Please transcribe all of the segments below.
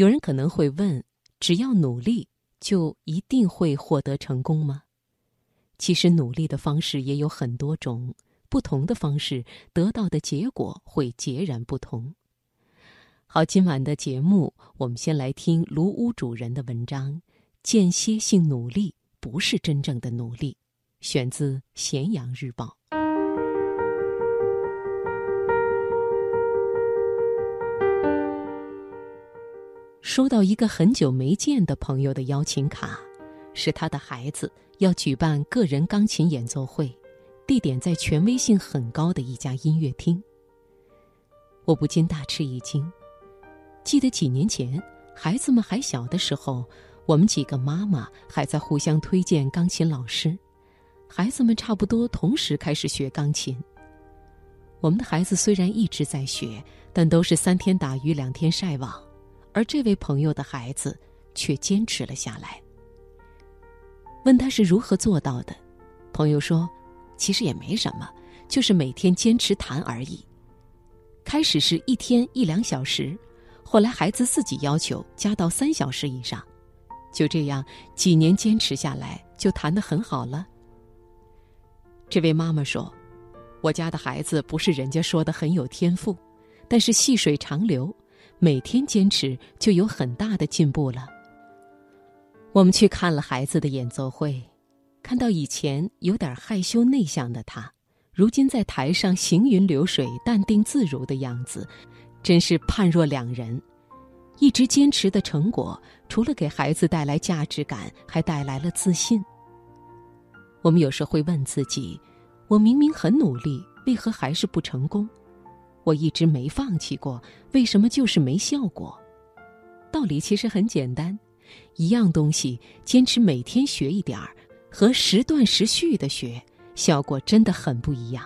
有人可能会问：只要努力，就一定会获得成功吗？其实，努力的方式也有很多种，不同的方式得到的结果会截然不同。好，今晚的节目，我们先来听卢屋主人的文章《间歇性努力不是真正的努力》，选自《咸阳日报》。收到一个很久没见的朋友的邀请卡，是他的孩子要举办个人钢琴演奏会，地点在权威性很高的一家音乐厅。我不禁大吃一惊。记得几年前孩子们还小的时候，我们几个妈妈还在互相推荐钢琴老师，孩子们差不多同时开始学钢琴。我们的孩子虽然一直在学，但都是三天打鱼两天晒网。而这位朋友的孩子却坚持了下来。问他是如何做到的，朋友说：“其实也没什么，就是每天坚持弹而已。开始是一天一两小时，后来孩子自己要求加到三小时以上，就这样几年坚持下来，就弹得很好了。”这位妈妈说：“我家的孩子不是人家说的很有天赋，但是细水长流。”每天坚持就有很大的进步了。我们去看了孩子的演奏会，看到以前有点害羞内向的他，如今在台上行云流水、淡定自如的样子，真是判若两人。一直坚持的成果，除了给孩子带来价值感，还带来了自信。我们有时会问自己：我明明很努力，为何还是不成功？我一直没放弃过，为什么就是没效果？道理其实很简单，一样东西坚持每天学一点儿，和时断时续的学，效果真的很不一样。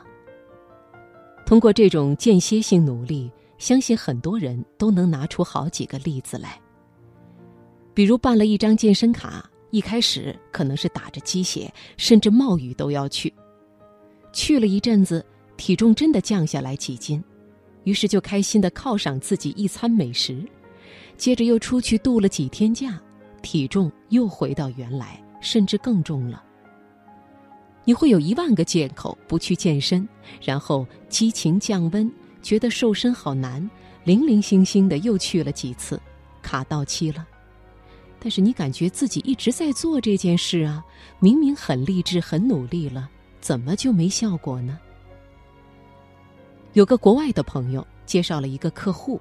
通过这种间歇性努力，相信很多人都能拿出好几个例子来。比如办了一张健身卡，一开始可能是打着鸡血，甚至冒雨都要去，去了一阵子，体重真的降下来几斤。于是就开心的犒赏自己一餐美食，接着又出去度了几天假，体重又回到原来，甚至更重了。你会有一万个借口不去健身，然后激情降温，觉得瘦身好难，零零星星的又去了几次，卡到期了。但是你感觉自己一直在做这件事啊，明明很励志、很努力了，怎么就没效果呢？有个国外的朋友介绍了一个客户，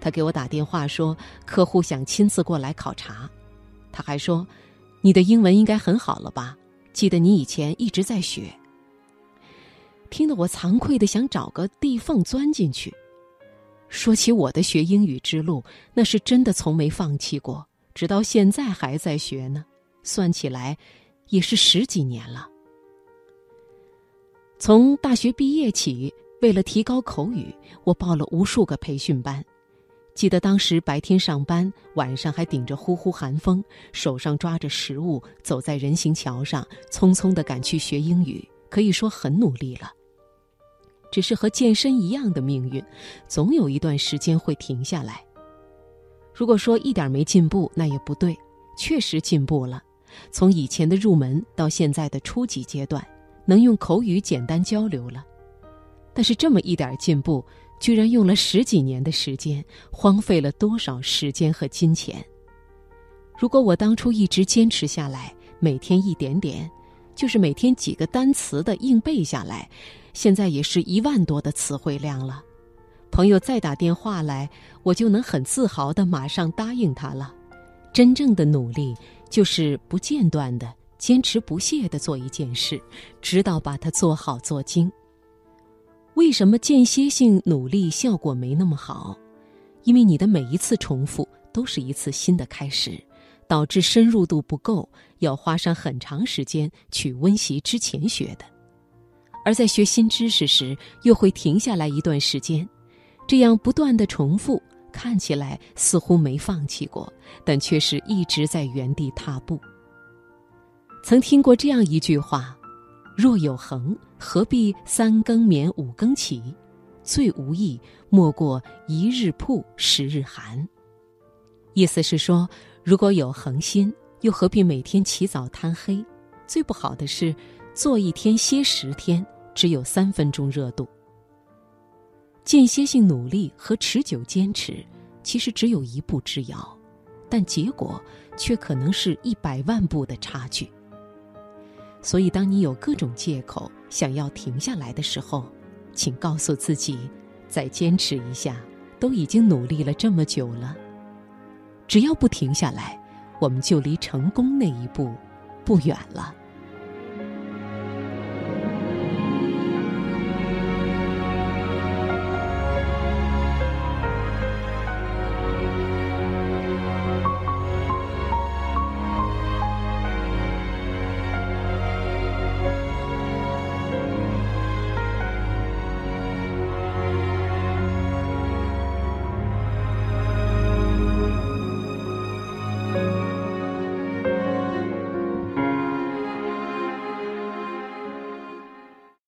他给我打电话说，客户想亲自过来考察。他还说：“你的英文应该很好了吧？记得你以前一直在学。”听得我惭愧的想找个地缝钻进去。说起我的学英语之路，那是真的从没放弃过，直到现在还在学呢。算起来，也是十几年了。从大学毕业起。为了提高口语，我报了无数个培训班。记得当时白天上班，晚上还顶着呼呼寒风，手上抓着食物，走在人行桥上，匆匆的赶去学英语，可以说很努力了。只是和健身一样的命运，总有一段时间会停下来。如果说一点没进步，那也不对，确实进步了。从以前的入门到现在的初级阶段，能用口语简单交流了。但是这么一点进步，居然用了十几年的时间，荒废了多少时间和金钱？如果我当初一直坚持下来，每天一点点，就是每天几个单词的硬背下来，现在也是一万多的词汇量了。朋友再打电话来，我就能很自豪的马上答应他了。真正的努力，就是不间断的、坚持不懈的做一件事，直到把它做好做精。为什么间歇性努力效果没那么好？因为你的每一次重复都是一次新的开始，导致深入度不够，要花上很长时间去温习之前学的。而在学新知识时，又会停下来一段时间，这样不断的重复，看起来似乎没放弃过，但却是一直在原地踏步。曾听过这样一句话。若有恒，何必三更眠五更起？最无益，莫过一日曝十日寒。意思是说，如果有恒心，又何必每天起早贪黑？最不好的是，做一天歇十天，只有三分钟热度。间歇性努力和持久坚持，其实只有一步之遥，但结果却可能是一百万步的差距。所以，当你有各种借口想要停下来的时候，请告诉自己，再坚持一下，都已经努力了这么久了。只要不停下来，我们就离成功那一步不远了。